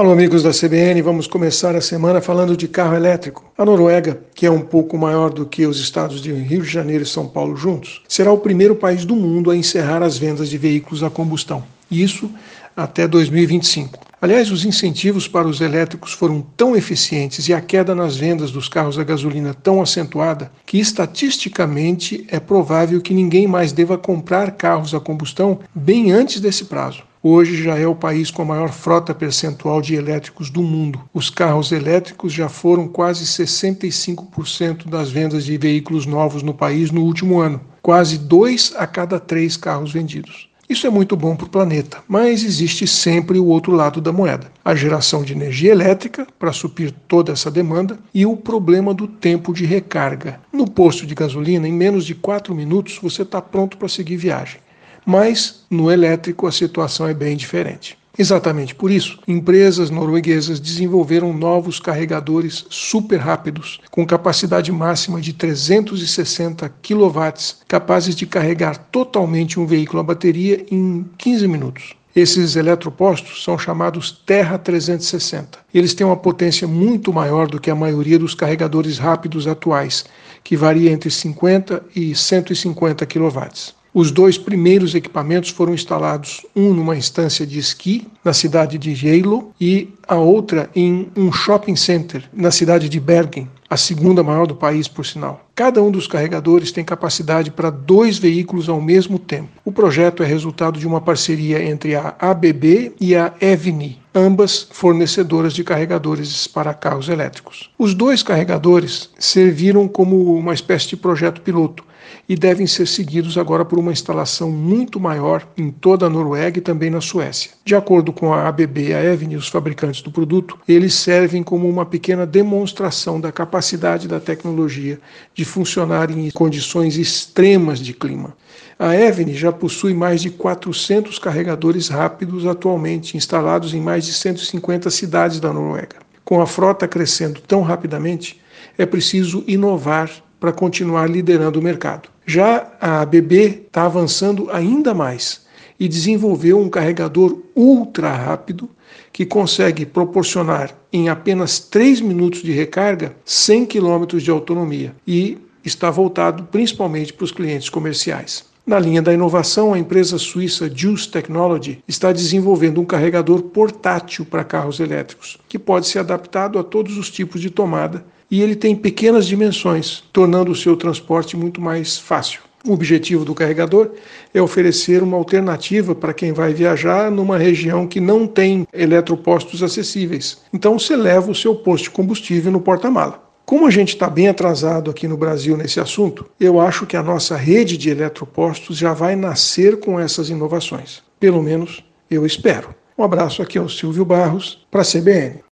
Alô, amigos da CBN, vamos começar a semana falando de carro elétrico. A Noruega, que é um pouco maior do que os estados de Rio de Janeiro e São Paulo juntos, será o primeiro país do mundo a encerrar as vendas de veículos a combustão. Isso até 2025. Aliás, os incentivos para os elétricos foram tão eficientes e a queda nas vendas dos carros a gasolina tão acentuada que estatisticamente é provável que ninguém mais deva comprar carros a combustão bem antes desse prazo. Hoje já é o país com a maior frota percentual de elétricos do mundo. Os carros elétricos já foram quase 65% das vendas de veículos novos no país no último ano, quase dois a cada três carros vendidos. Isso é muito bom para o planeta, mas existe sempre o outro lado da moeda: a geração de energia elétrica para suprir toda essa demanda e o problema do tempo de recarga. No posto de gasolina, em menos de 4 minutos, você está pronto para seguir viagem mas no elétrico a situação é bem diferente. Exatamente por isso, empresas norueguesas desenvolveram novos carregadores super rápidos, com capacidade máxima de 360 kW, capazes de carregar totalmente um veículo a bateria em 15 minutos. Esses eletropostos são chamados Terra 360. Eles têm uma potência muito maior do que a maioria dos carregadores rápidos atuais, que varia entre 50 e 150 kW. Os dois primeiros equipamentos foram instalados, um numa instância de esqui na cidade de Geilo e a outra em um shopping center na cidade de Bergen, a segunda maior do país, por sinal. Cada um dos carregadores tem capacidade para dois veículos ao mesmo tempo. O projeto é resultado de uma parceria entre a ABB e a Evni, ambas fornecedoras de carregadores para carros elétricos. Os dois carregadores serviram como uma espécie de projeto piloto e devem ser seguidos agora por uma instalação muito maior em toda a Noruega e também na Suécia. De acordo com a ABB e a Evni, os fabricantes do produto, eles servem como uma pequena demonstração da capacidade da tecnologia de funcionar em condições extremas de clima. A Evni já possui mais de 400 carregadores rápidos atualmente instalados em mais de 150 cidades da Noruega. Com a frota crescendo tão rapidamente, é preciso inovar para continuar liderando o mercado. Já a ABB está avançando ainda mais e desenvolveu um carregador ultra rápido que consegue proporcionar em apenas 3 minutos de recarga 100 km de autonomia e está voltado principalmente para os clientes comerciais. Na linha da inovação, a empresa suíça Juice Technology está desenvolvendo um carregador portátil para carros elétricos, que pode ser adaptado a todos os tipos de tomada e ele tem pequenas dimensões, tornando o seu transporte muito mais fácil. O objetivo do carregador é oferecer uma alternativa para quem vai viajar numa região que não tem eletropostos acessíveis. Então você leva o seu posto de combustível no porta-mala. Como a gente está bem atrasado aqui no Brasil nesse assunto, eu acho que a nossa rede de eletropostos já vai nascer com essas inovações. Pelo menos eu espero. Um abraço aqui ao Silvio Barros, para a CBN.